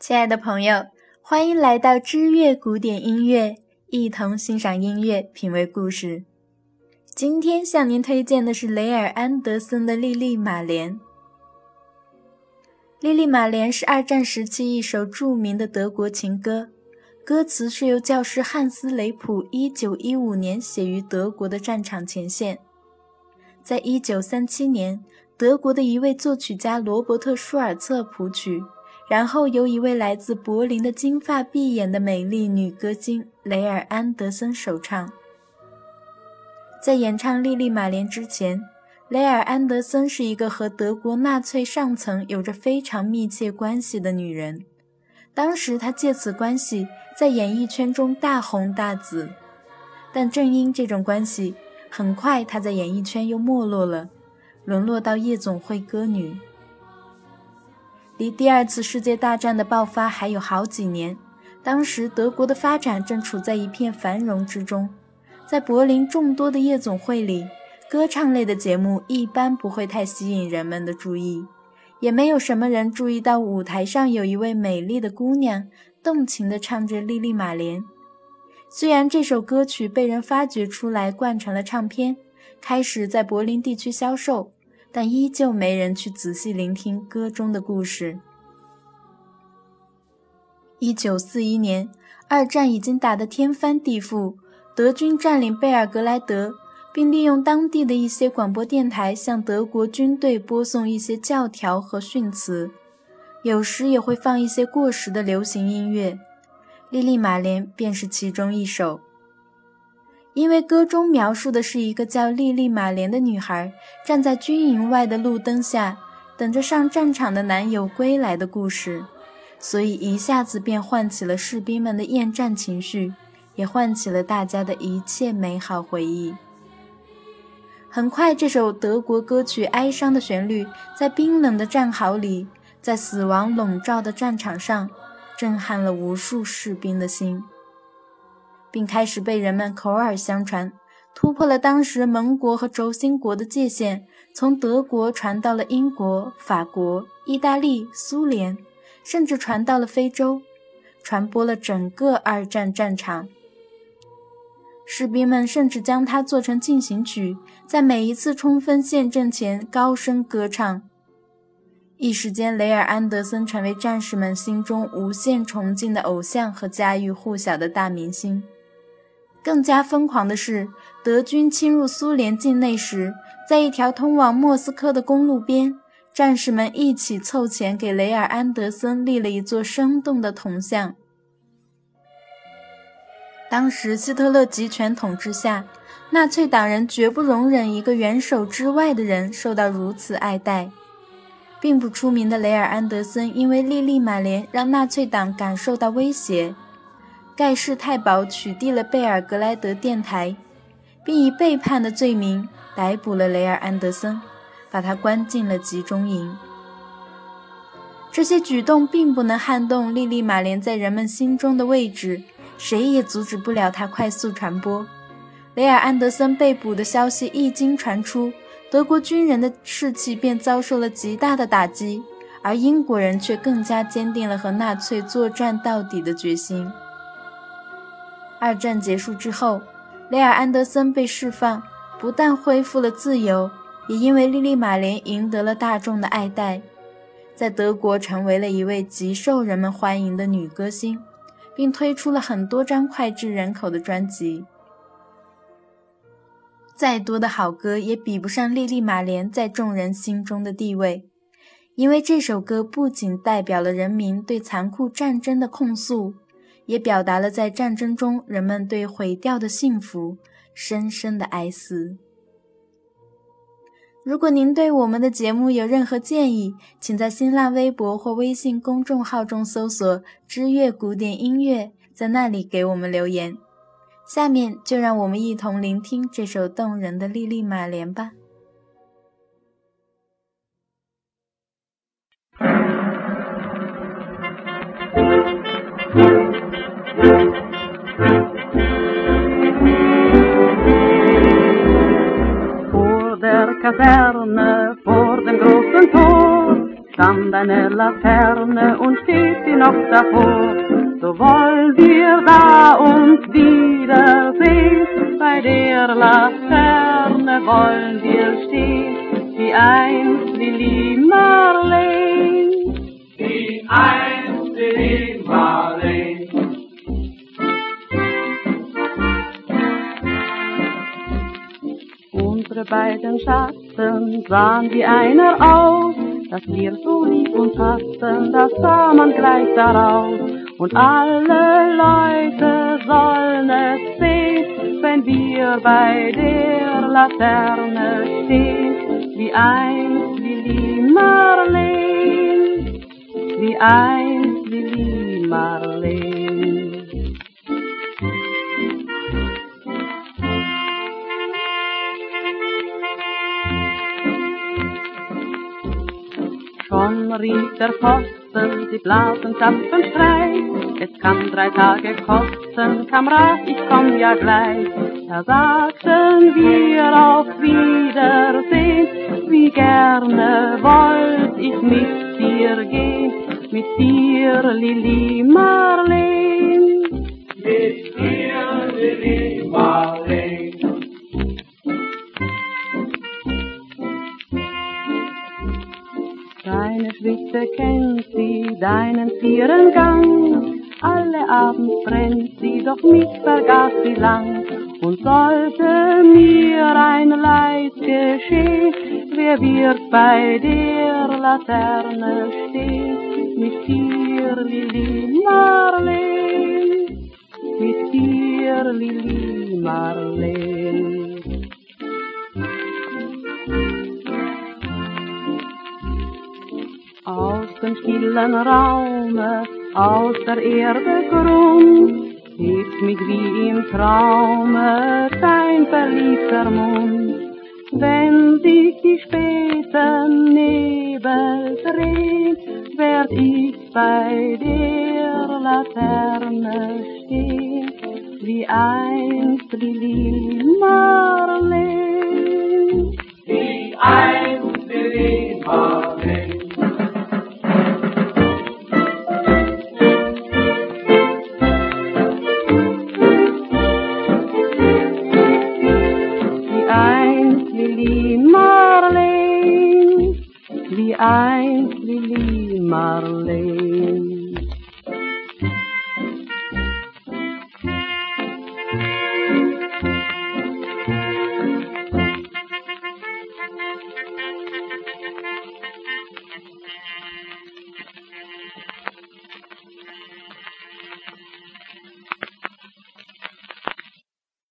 亲爱的朋友，欢迎来到知乐古典音乐，一同欣赏音乐，品味故事。今天向您推荐的是雷尔安德森的《莉莉玛莲》。《莉莉玛莲》是二战时期一首著名的德国情歌，歌词是由教师汉斯·雷普1915年写于德国的战场前线。在一九三七年，德国的一位作曲家罗伯特·舒尔策谱曲。然后由一位来自柏林的金发碧眼的美丽女歌星雷尔安德森首唱。在演唱《莉莉玛莲》之前，雷尔安德森是一个和德国纳粹上层有着非常密切关系的女人。当时她借此关系在演艺圈中大红大紫，但正因这种关系，很快她在演艺圈又没落了，沦落到夜总会歌女。离第二次世界大战的爆发还有好几年，当时德国的发展正处在一片繁荣之中。在柏林众多的夜总会里，歌唱类的节目一般不会太吸引人们的注意，也没有什么人注意到舞台上有一位美丽的姑娘动情地唱着《莉莉玛莲》。虽然这首歌曲被人发掘出来，灌成了唱片，开始在柏林地区销售。但依旧没人去仔细聆听歌中的故事。一九四一年，二战已经打得天翻地覆，德军占领贝尔格莱德，并利用当地的一些广播电台向德国军队播送一些教条和训词，有时也会放一些过时的流行音乐，《莉莉玛莲》便是其中一首。因为歌中描述的是一个叫莉莉玛莲的女孩站在军营外的路灯下，等着上战场的男友归来的故事，所以一下子便唤起了士兵们的厌战情绪，也唤起了大家的一切美好回忆。很快，这首德国歌曲哀伤的旋律在冰冷的战壕里，在死亡笼罩的战场上，震撼了无数士兵的心。并开始被人们口耳相传，突破了当时盟国和轴心国的界限，从德国传到了英国、法国、意大利、苏联，甚至传到了非洲，传播了整个二战战场。士兵们甚至将它做成进行曲，在每一次冲锋陷阵前高声歌唱。一时间，雷尔安德森成为战士们心中无限崇敬的偶像和家喻户晓的大明星。更加疯狂的是，德军侵入苏联境内时，在一条通往莫斯科的公路边，战士们一起凑钱给雷尔安德森立了一座生动的铜像。当时希特勒集权统治下，纳粹党人绝不容忍一个元首之外的人受到如此爱戴。并不出名的雷尔安德森因为《莉莉玛莲》让纳粹党感受到威胁。盖世太保取缔了贝尔格莱德电台，并以背叛的罪名逮捕了雷尔安德森，把他关进了集中营。这些举动并不能撼动莉莉玛莲在人们心中的位置，谁也阻止不了她快速传播。雷尔安德森被捕的消息一经传出，德国军人的士气便遭受了极大的打击，而英国人却更加坚定了和纳粹作战到底的决心。二战结束之后，雷尔安德森被释放，不但恢复了自由，也因为《莉莉玛莲》赢得了大众的爱戴，在德国成为了一位极受人们欢迎的女歌星，并推出了很多张脍炙人口的专辑。再多的好歌也比不上《莉莉玛莲》在众人心中的地位，因为这首歌不仅代表了人民对残酷战争的控诉。也表达了在战争中人们对毁掉的幸福深深的哀思。如果您对我们的节目有任何建议，请在新浪微博或微信公众号中搜索“知乐古典音乐”，在那里给我们留言。下面就让我们一同聆听这首动人的《莉莉玛莲》吧。Kaserne vor dem großen Tor stand eine Laterne und steht in noch davor. So wollen wir da uns wiedersehen, bei der Laterne wollen wir stehen, wie einst Lili Marleen. Wie einst Lili Marleen. Unsere beiden Schatten sahen wie einer aus, dass wir so lieb uns hatten, das sah man gleich daraus. Und alle Leute sollen es sehen, wenn wir bei der Laterne stehen, wie einst Lili Marleen, wie einst Lili Marleen. Rief der Pfosten, sie blasen Zapfenstreich. Es kann drei Tage kosten, Kamerad, ich komm ja gleich. Da sagten wir auf Wiedersehen, wie gerne wollt ich mit dir gehen, mit dir, Lili Marleen. Mit dir, Lili Schritte kennt sie, deinen vieren Gang. Alle Abend brennt sie, doch mich vergaß sie lang. Und sollte mir ein Leid geschehen, wer wird bei der Laterne stehen? Mit dir, Lili Marleen, mit dir, Lili Marleen. Dem stillen Raume, aus der Erde Grund, hebt mich wie im Traume dein verliebter Mund. Wenn sich die späten Nebel drehen, werd ich bei der Laterne stehen, wie einst Mar